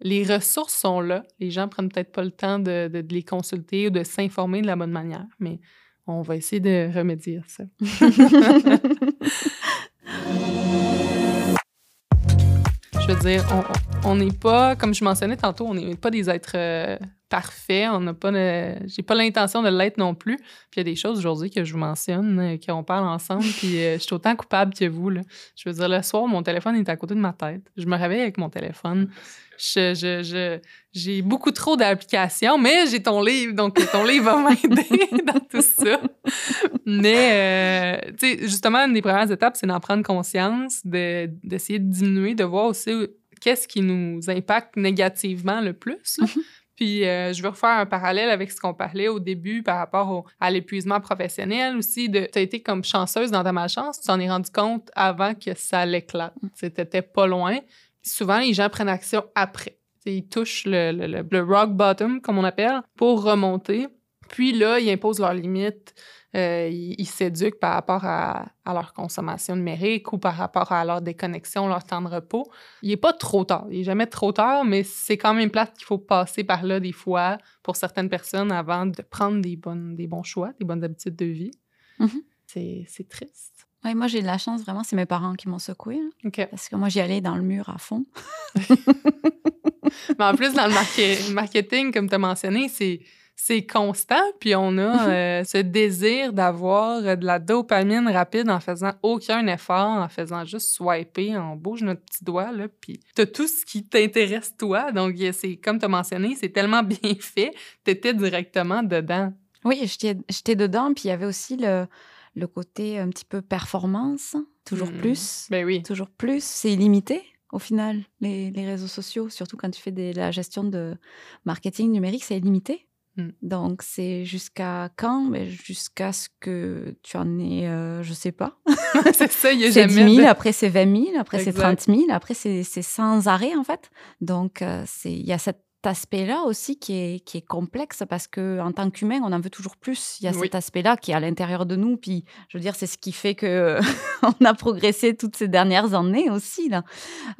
les ressources sont là. Les gens prennent peut-être pas le temps de, de- de les consulter ou de s'informer de la bonne manière, mais on va essayer de remédier à ça. on n'est pas, comme je mentionnais tantôt, on n'est pas des êtres euh, parfait. On n'a pas, j'ai pas l'intention de l'être non plus. Puis il y a des choses aujourd'hui que je vous mentionne, euh, qu'on parle ensemble, puis euh, je suis autant coupable que vous. Là. Je veux dire, le soir, mon téléphone est à côté de ma tête. Je me réveille avec mon téléphone. Je, je, j'ai beaucoup trop d'applications, mais j'ai ton livre, donc ton livre va m'aider dans tout ça. Mais, euh, tu sais, justement, une des premières étapes, c'est d'en prendre conscience, de, d'essayer de diminuer, de voir aussi qu'est-ce qui nous impacte négativement le plus. Puis euh, je veux refaire un parallèle avec ce qu'on parlait au début par rapport à l'épuisement professionnel aussi. Tu as été comme chanceuse dans ta malchance, tu t'en es rendu compte avant que ça l'éclate. Mm. C'était pas loin. Souvent, les gens prennent action après. ils touchent le, le, rock bottom, comme on appelle, pour remonter. Puis là, ils imposent leurs limites. Euh, ils s'éduquent par rapport à, leur consommation numérique ou par rapport à leur déconnexion, leur temps de repos. Il n'est pas trop tard. Il n'est jamais trop tard, mais c'est quand même plate qu'il faut passer par là des fois pour certaines personnes avant de prendre des, bonnes, des bons choix, des bonnes habitudes de vie. Mm-hmm. C'est triste. Oui, moi, j'ai de la chance, vraiment, c'est mes parents qui m'ont secoué. Parce que moi, j'y allais dans le mur à fond. mais en plus, dans le marketing, comme tu as mentionné, c'est c'est constant, puis on a mhm. euh, ce désir d'avoir de la dopamine rapide en faisant aucun effort, en faisant juste swiper, on bouge notre petit doigt, là, puis t'as tout ce qui t'intéresse toi. Donc, c'est comme tu as mentionné, c'est tellement bien fait, t'étais directement dedans. Oui, j'étais dedans, puis il y avait aussi le, le côté un petit peu performance, toujours hmm. plus. Ben oui. Toujours plus, c'est illimité au final, les, les, réseaux sociaux, surtout quand tu fais de la gestion de marketing numérique, c'est illimité. Mmh. Donc, c'est jusqu'à quand? Mais Jusqu'à ce que tu en aies, euh, je sais pas. c'est ça, il y a jamais. C'est 10 000, après c'est 20 000, après c'est 30 000, après c'est sans arrêt, en fait. Donc, euh, il y a cette aspect-là aussi qui est, qui est complexe parce que en tant qu'humain, on en veut toujours plus. Il y a cet aspect-là qui est à l'intérieur de nous. Puis, je veux dire, c'est ce qui fait que on a progressé toutes ces dernières années aussi. Là.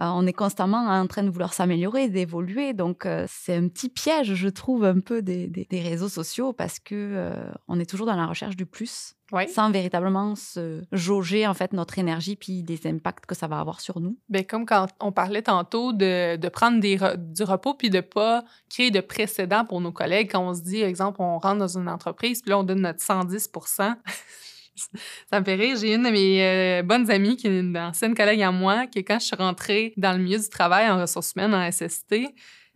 Euh, on est constamment en train de vouloir s'améliorer, d'évoluer. Donc, euh, c'est un petit piège, je trouve, un peu des, des, réseaux sociaux parce que euh, on est toujours dans la recherche du plus sans véritablement se jauger en fait notre énergie puis des impacts que ça va avoir sur nous. Bien, comme quand on parlait tantôt de, de prendre des du repos puis de pas créer de précédents pour nos collègues quand on se dit exemple on rentre dans une entreprise puis là on donne notre 110 ça me fait rire. J'ai une de mes euh, bonnes amies qui est une ancienne collègue à moi, qui, quand je suis rentrée dans le milieu du travail en ressources humaines, en SST,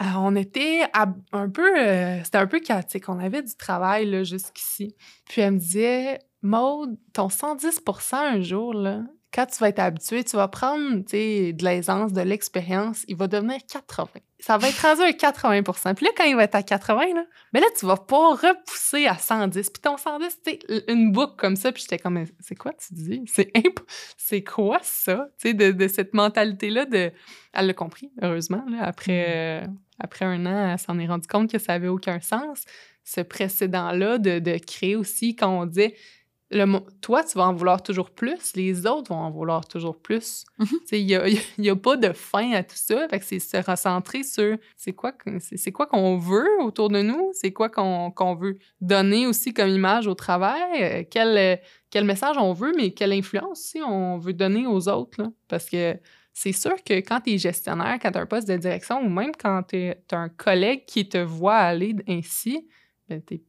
euh, on était un peu. Euh, c'était un peu chaotique. On avait du travail jusqu'ici. Puis elle me disait Maude, ton 110% un jour, là, quand tu vas être habitué, tu vas prendre de l'aisance, de l'expérience, il va devenir 80. Ça va être rendu à 80% Puis là, quand il va être à 80, là, mais là, tu vas pas repousser à 110. Puis ton 110, c'est une boucle comme ça. Puis j'étais comme, c'est quoi tu dis? C'est c'est quoi ça? Tu sais, de, cette mentalité-là de... Elle l'a compris, heureusement. après, mm. euh, après un an, elle s'en est rendue compte que ça avait aucun sens. Ce précédent-là de, de créer aussi, quand on dit le, toi, tu vas en vouloir toujours plus, les autres vont en vouloir toujours plus. Mhm. Il n'y a, pas de fin à tout ça. Fait que c'est se recentrer sur c'est quoi c'est quoi qu'on veut autour de nous, c'est quoi qu'on veut donner aussi comme image au travail, euh, quel, quel message on veut, mais quelle influence aussi on veut donner aux autres. Parce que c'est sûr que quand tu es gestionnaire, quand tu as un poste de direction, ou même quand tu as un collègue qui te voit aller ainsi, ben, tu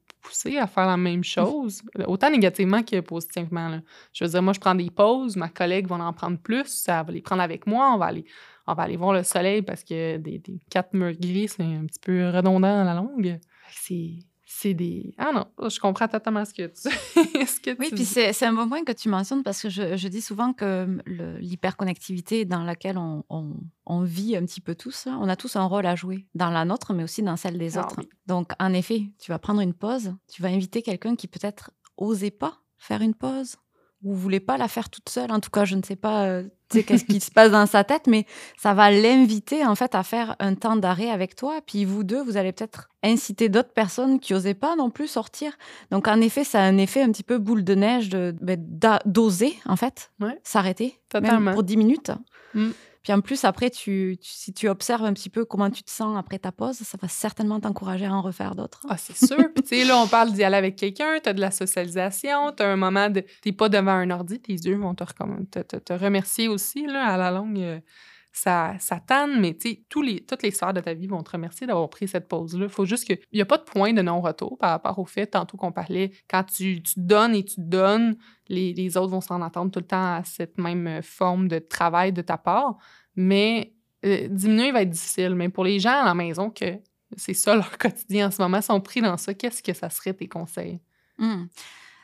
à faire la même chose, autant négativement que positivement. Je veux dire, moi, je prends des pauses, ma collègue va en prendre plus, ça va les prendre avec moi, on va aller, on va aller voir le soleil parce que des, quatre murs gris, c'est un petit peu redondant à la longue. C'est c'est des. Ah non, je comprends totalement ce que tu, ce que Oui, puis c'est un bon point que tu mentionnes parce que je, je dis souvent que l'hyperconnectivité dans laquelle on, on, vit un petit peu tous, on a tous un rôle à jouer dans la nôtre, mais aussi dans celle des ah autres. Donc, en effet, tu vas prendre une pause, tu vas inviter quelqu'un qui peut-être osait pas faire une pause ou voulait pas la faire toute seule. En tout cas, je ne sais pas euh, qu'est-ce qui se passe dans sa tête, mais ça va l'inviter en fait à faire un temps d'arrêt avec toi. Puis vous deux, vous allez peut-être inciter d'autres personnes qui n'osaient pas non plus sortir. Donc en effet, ça a un effet un petit peu boule de neige de ben, d'oser en fait s'arrêter, même pour 10 minutes. Mm. Puis en plus, après, tu, si tu observes un petit peu comment tu te sens après ta pause, ça va certainement t'encourager à en refaire d'autres. Ah, c'est sûr. Tu sais, là, on parle d'y aller avec quelqu'un, tu as de la socialisation, tu as un moment de. Tu pas devant un ordi, tes yeux vont te, remercier aussi, là, à la longue. Euh, ça, ça tanne, mais tu les, toutes les sphères de ta vie vont te remercier d'avoir pris cette pause-là. Il faut juste qu'il n'y a pas de point de non-retour par rapport au fait, tantôt qu'on parlait, quand tu, tu, donnes et tu donnes, les, les autres vont s'en attendre tout le temps à cette même forme de travail de ta part. Mais euh, diminuer va être difficile. Mais pour les gens à la maison, que c'est ça leur quotidien en ce moment, sont pris dans ça, qu'est-ce que ça serait tes conseils? Mmh.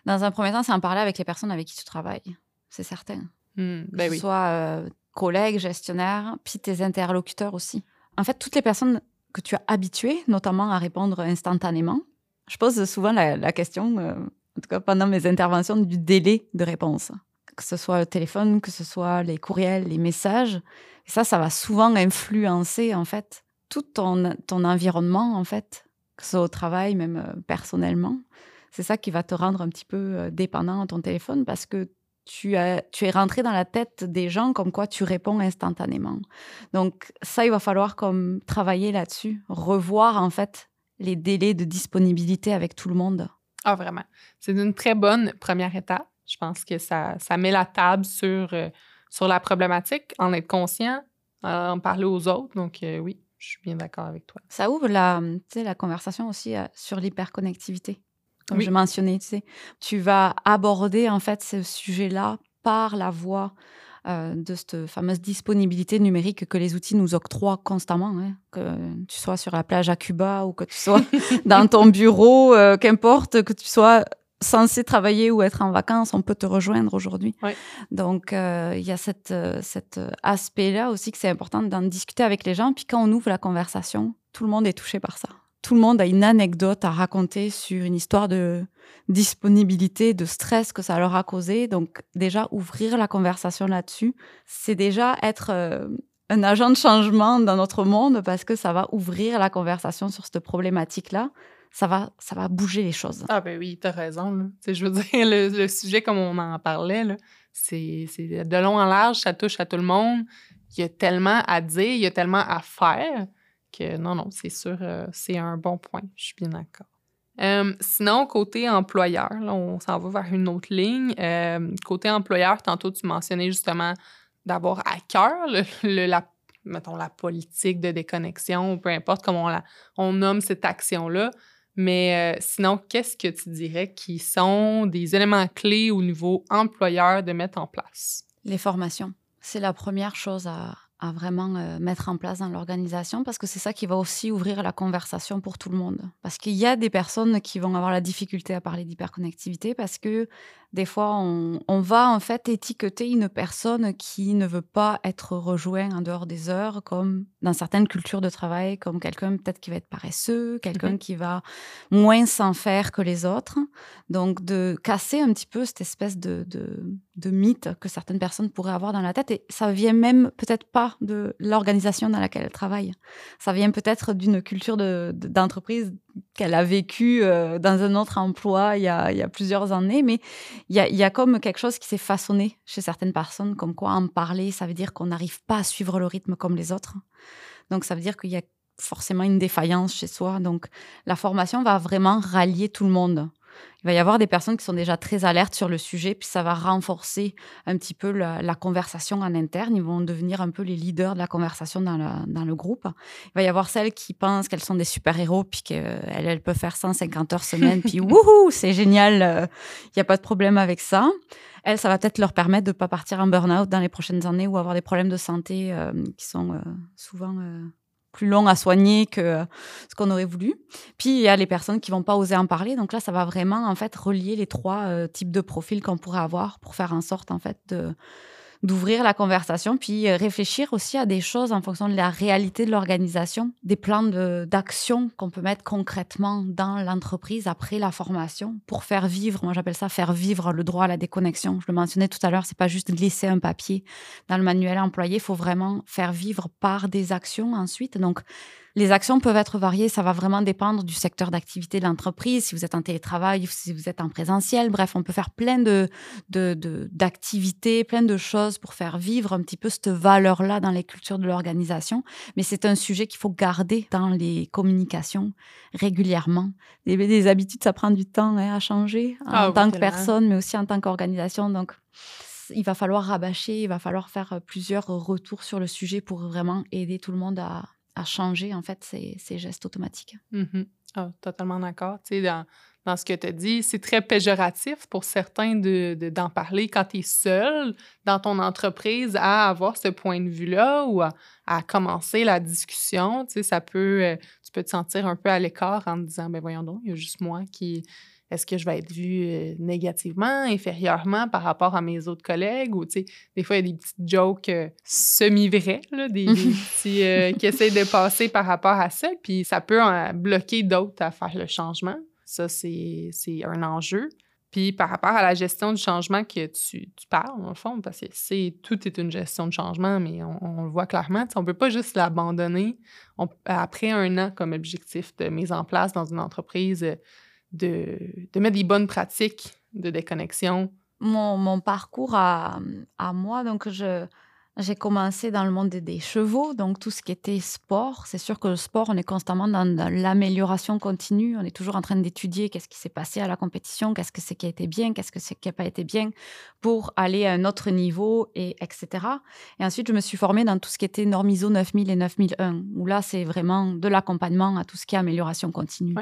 Dans un premier temps, c'est en parler avec les personnes avec qui tu travailles. C'est certain. Mmh, ben que ce soit euh, collègues, gestionnaires, puis tes interlocuteurs aussi. En fait, toutes les personnes que tu as habituées, notamment à répondre instantanément, je pose souvent la, question, euh, en tout cas pendant mes interventions, du délai de réponse. Que ce soit le téléphone, que ce soit les courriels, les messages. Et ça, ça va souvent influencer, en fait, tout ton, ton environnement, en fait, que ce soit au travail, même euh, personnellement. C'est ça qui va te rendre un petit peu euh, dépendant à ton téléphone parce que tu, tu es rentré dans la tête des gens comme quoi tu réponds instantanément. Donc ça, il va falloir comme travailler là-dessus, revoir en fait les délais de disponibilité avec tout le monde. Ah, vraiment. C'est une très bonne première étape. Je pense que ça, ça met la table sur, euh, sur la problématique, en être conscient, en parler aux autres. Donc euh, oui, je suis bien d'accord avec toi. Ça ouvre la, la conversation aussi euh, sur l'hyperconnectivité comme je mentionnais, tu sais. Tu vas aborder en fait ce sujet-là par la voie euh, de cette fameuse disponibilité numérique que les outils nous octroient constamment. Hein. Que tu sois sur la plage à Cuba ou que tu sois dans ton bureau, euh, qu'importe, que tu sois censé travailler ou être en vacances, on peut te rejoindre aujourd'hui. Donc, euh, il y a cette, cet aspect-là aussi que c'est important d'en discuter avec les gens. Puis quand on ouvre la conversation, tout le monde est touché par ça tout le monde a une anecdote à raconter sur une histoire de disponibilité, de stress que ça leur a causé. Donc déjà, ouvrir la conversation là-dessus, c'est déjà être euh, un agent de changement dans notre monde parce que ça va ouvrir la conversation sur cette problématique-là. Ça va, ça va bouger les choses. Ah ben oui, tu as raison. Je veux dire, le, sujet, comme on en parlait, c'est de long en large, ça touche à tout le monde. Il y a tellement à dire, il y a tellement à faire non, non, c'est sûr, euh, c'est un bon point. Je suis bien d'accord. Euh, sinon, côté employeur, on s'en va vers une autre ligne. Euh, côté employeur, tantôt, tu mentionnais justement d'avoir à cœur le, la, mettons, la politique de déconnexion, peu importe comment on, la, on nomme cette action-là. Mais sinon, qu'est-ce que tu dirais qui sont des éléments clés au niveau employeur de mettre en place? Les formations. C'est la première chose à, à vraiment euh, mettre en place dans l'organisation parce que c'est ça qui va aussi ouvrir la conversation pour tout le monde. Parce qu'il y a des personnes qui vont avoir la difficulté à parler d'hyperconnectivité parce que des fois, on, va en fait étiqueter une personne qui ne veut pas être rejoint en dehors des heures, comme dans certaines cultures de travail, comme quelqu'un peut-être qui va être paresseux, quelqu'un mhm. qui va moins s'en faire que les autres. Donc, de casser un petit peu cette espèce de, de, mythe que certaines personnes pourraient avoir dans la tête. Et ça vient même peut-être pas de l'organisation dans laquelle elles travaillent. Ça vient peut-être d'une culture d'entreprise qu'elle a vécu euh, dans un autre emploi il y a, il y a plusieurs années, mais il y a, il y a comme quelque chose qui s'est façonné chez certaines personnes, comme quoi en parler, ça veut dire qu'on n'arrive pas à suivre le rythme comme les autres. Donc ça veut dire qu'il y a forcément une défaillance chez soi. Donc la formation va vraiment rallier tout le monde il va y avoir des personnes qui sont déjà très alertes sur le sujet, puis ça va renforcer un petit peu la, conversation en interne. Ils vont devenir un peu les leaders de la conversation dans, dans le groupe. Il va y avoir celles qui pensent qu'elles sont des super-héros, puis qu'elles elles peuvent faire 150 heures semaine, puis wouhou, c'est génial, euh, il n'y a pas de problème avec ça. Elles, ça va peut-être leur permettre de ne pas partir en burn-out dans les prochaines années ou avoir des problèmes de santé euh, qui sont euh, souvent plus long à soigner que ce qu'on aurait voulu. Puis il y a les personnes qui vont pas oser en parler. Donc là, ça va vraiment en fait relier les trois euh, types de profils qu'on pourrait avoir pour faire en sorte en fait de d'ouvrir la conversation, puis euh, réfléchir aussi à des choses en fonction de la réalité de l'organisation, des plans d'action qu'on peut mettre concrètement dans l'entreprise après la formation pour faire vivre, moi j'appelle ça faire vivre le droit à la déconnexion. Je le mentionnais tout à l'heure, c'est pas juste glisser un papier dans le manuel employé, il faut vraiment faire vivre par des actions ensuite. Donc les actions peuvent être variées, ça va vraiment dépendre du secteur d'activité de l'entreprise, si vous êtes en télétravail, si vous êtes en présentiel. Bref, on peut faire plein de, d'activités, plein de choses pour faire vivre un petit peu cette valeur-là dans les cultures de l'organisation. Mais c'est un sujet qu'il faut garder dans les communications régulièrement. Les, habitudes, ça prend du temps hein, à changer en ah tant que personne, mais aussi en tant qu'organisation. Donc, il va falloir rabâcher, il va falloir faire plusieurs retours sur le sujet pour vraiment aider tout le monde à, changer en fait ces, gestes automatiques. Mmh ah, totalement d'accord. Tu sais, dans, dans ce que tu as dit. C'est très péjoratif pour certains d'en de, parler quand tu es seul dans ton entreprise à avoir ce point de vue-là ou à, commencer la discussion. Tu sais, ça peut, euh, tu peux te sentir un peu à l'écart en te disant, ben voyons donc, il y a juste moi qui... Est-ce que je vais être vue euh, négativement, inférieurement par rapport à mes autres collègues? Ou, tu sais, des fois, il y a des petites jokes euh, semi-vraies, des, des petits qui essayent de passer par rapport à ça. Puis ça peut bloquer d'autres à faire le changement. Ça, c'est un enjeu. Puis par rapport à la gestion du changement que tu, tu parles, dans le fond, parce que c'est tout est une gestion de changement, mais on, le voit clairement, on ne peut pas juste l'abandonner après un an comme objectif de mise en place dans une entreprise, de, de mettre des bonnes pratiques de déconnexion. Mon, mon parcours à, à moi, donc je, j'ai commencé dans le monde des, chevaux, donc tout ce qui était sport. C'est sûr que le sport, on est constamment dans, l'amélioration continue. On est toujours en train d'étudier qu'est-ce qui s'est passé à la compétition, qu'est-ce que c'est qui a été bien, qu'est-ce que c'est qui n'a pas été bien, pour aller à un autre niveau, et etc. Et ensuite, je me suis formée dans tout ce qui était norme ISO 9000 et 9001, où là, c'est vraiment de l'accompagnement à tout ce qui est amélioration continue.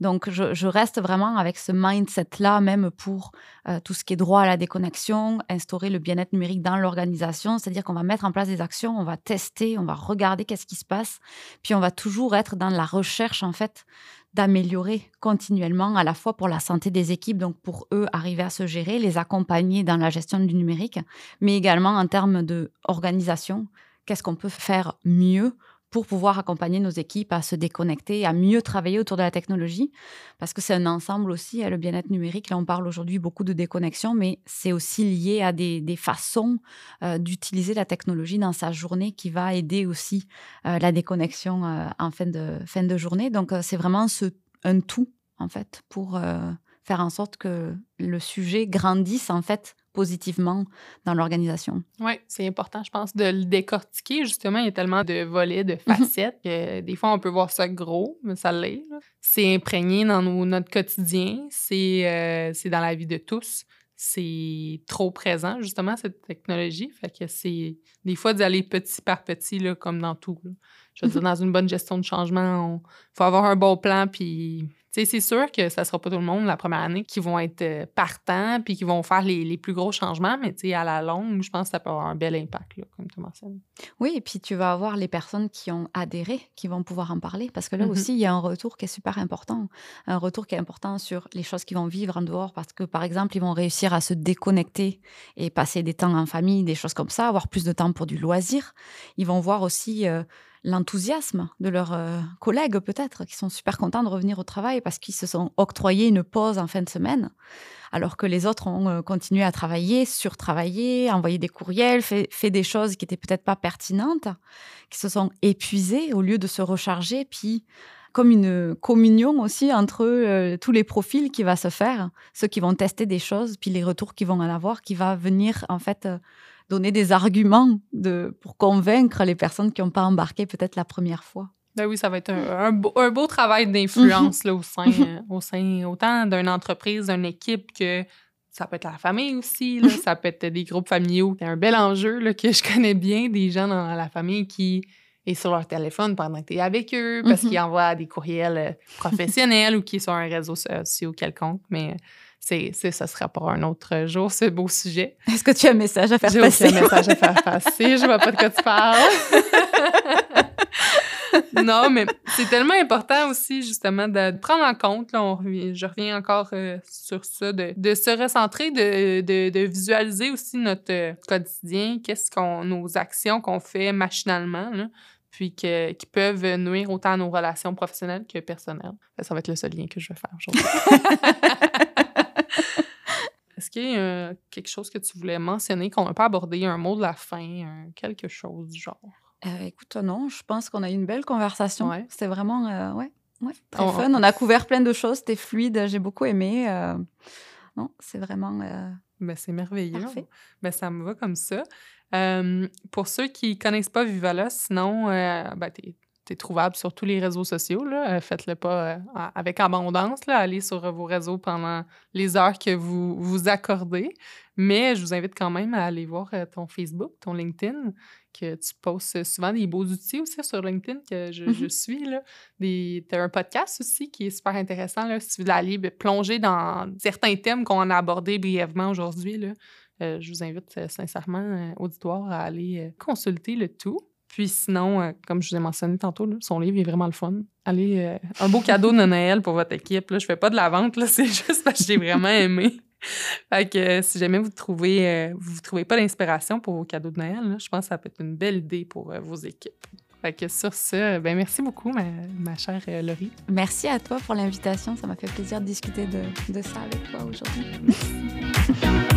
Donc, je, reste vraiment avec ce mindset-là, même pour euh, tout ce qui est droit à la déconnexion, instaurer le bien-être numérique dans l'organisation, c'est-à-dire qu'on va mettre en place des actions, on va tester, on va regarder qu'est-ce qui se passe, puis on va toujours être dans la recherche en fait d'améliorer continuellement à la fois pour la santé des équipes, donc pour eux arriver à se gérer, les accompagner dans la gestion du numérique, mais également en termes d'organisation, qu'est-ce qu'on peut faire mieux pour pouvoir accompagner nos équipes à se déconnecter, à mieux travailler autour de la technologie, parce que c'est un ensemble aussi, hein, le bien-être numérique. Là, on parle aujourd'hui beaucoup de déconnexion, mais c'est aussi lié à des, façons euh, d'utiliser la technologie dans sa journée qui va aider aussi euh, la déconnexion euh, en fin de, fin de journée. Donc, c'est vraiment ce, un tout, en fait, pour faire en sorte que le sujet grandisse, en fait, positivement dans l'organisation. Oui, c'est important, je pense, de le décortiquer. Justement, il y a tellement de volets, de mhm. facettes que des fois, on peut voir ça gros, mais ça l'est. C'est imprégné dans notre quotidien, euh, c'est dans la vie de tous. C'est trop présent, justement, cette technologie. Fait que c'est des fois d'aller petit par petit, là, comme dans tout. Je veux dire, mhm. dans une bonne gestion de changement, il faut avoir un bon plan, puis c'est sûr que ça sera pas tout le monde la première année qui vont être euh, partants puis qui vont faire les, plus gros changements, mais à la longue, je pense que ça peut avoir un bel impact, comme tu mentionnes. Oui, et puis tu vas avoir les personnes qui ont adhéré qui vont pouvoir en parler parce que là mm-hmm. aussi, il y a un retour qui est super important. Un retour qui est important sur les choses qu'ils vont vivre en dehors parce que, par exemple, ils vont réussir à se déconnecter et passer des temps en famille, des choses comme ça, avoir plus de temps pour du loisir. Ils vont voir aussi. Euh, l'enthousiasme de leurs euh, collègues peut-être, qui sont super contents de revenir au travail parce qu'ils se sont octroyés une pause en fin de semaine, alors que les autres ont euh, continué à travailler, surtravailler, envoyer des courriels, fait, des choses qui n'étaient peut-être pas pertinentes, qui se sont épuisés au lieu de se recharger, puis comme une communion aussi entre euh, tous les profils qui va se faire, ceux qui vont tester des choses, puis les retours qu'ils vont en avoir, qui va venir en fait donner des arguments de, pour convaincre les personnes qui n'ont pas embarqué peut-être la première fois. Ben oui, ça va être un, beau, travail d'influence au, sein, euh, au sein autant d'une entreprise, d'une équipe que ça peut être la famille aussi, là, ça peut être des groupes familiaux. C'est un bel enjeu là, que je connais bien, des gens dans la famille qui est sur leur téléphone pendant que tu es avec eux parce qu'ils envoient des courriels euh, professionnels ou qui sont sur un réseau social quelconque. Mais c'est, c'est, ça sera pour un autre jour, ce beau sujet. Est-ce que tu as un message à faire passer? J'ai un message à faire passer. Je vois pas de quoi tu parles. non, mais c'est tellement important aussi, justement, de prendre en compte, là, on je reviens encore euh, sur ça, de, de, se recentrer, de, de, de visualiser aussi notre euh, quotidien, qu'est-ce qu'on, nos actions qu'on fait machinalement, là, puis que, qui peuvent nuire autant à nos relations professionnelles que personnelles. Ça va être le seul lien que je vais faire aujourd'hui. Est-ce qu'il y a quelque chose que tu voulais mentionner qu'on n'a pas abordé, un mot de la fin, quelque chose du genre? Euh, écoute, non, je pense qu'on a eu une belle conversation. C'était vraiment euh, ouais, ouais, très fun. On a couvert plein de choses, c'était fluide, j'ai beaucoup aimé. Euh, non, c'est vraiment. Ben, c'est merveilleux. Ben, ça me va comme ça. pour ceux qui ne connaissent pas Vivala, sinon, ben, tu est trouvable sur tous les réseaux sociaux. Faites-le pas avec abondance. Là. Allez sur vos réseaux pendant les heures que vous vous accordez. Mais je vous invite quand même à aller voir ton Facebook, ton LinkedIn, que tu postes souvent des beaux outils aussi sur LinkedIn que je, je mmh suis. Tu as un podcast aussi qui est super intéressant. Là, si vous voulez aller plonger dans certains thèmes qu'on a abordés brièvement aujourd'hui. Euh, je vous invite euh, sincèrement, euh, auditoire, à aller consulter le tout. Puis sinon, comme je vous ai mentionné tantôt, son livre est vraiment le fun. Allez, un beau cadeau de Noël pour votre équipe. Là. Je fais pas de la vente, c'est juste parce que j'ai vraiment aimé. fait que si jamais vous trouvez, vous trouvez pas d'inspiration pour vos cadeaux de Noël, je pense que ça peut être une belle idée pour vos équipes. Fait que sur ce, ben merci beaucoup, ma, ma chère Laurie. Merci à toi pour l'invitation. Ça m'a fait plaisir de discuter de, de ça avec toi aujourd'hui.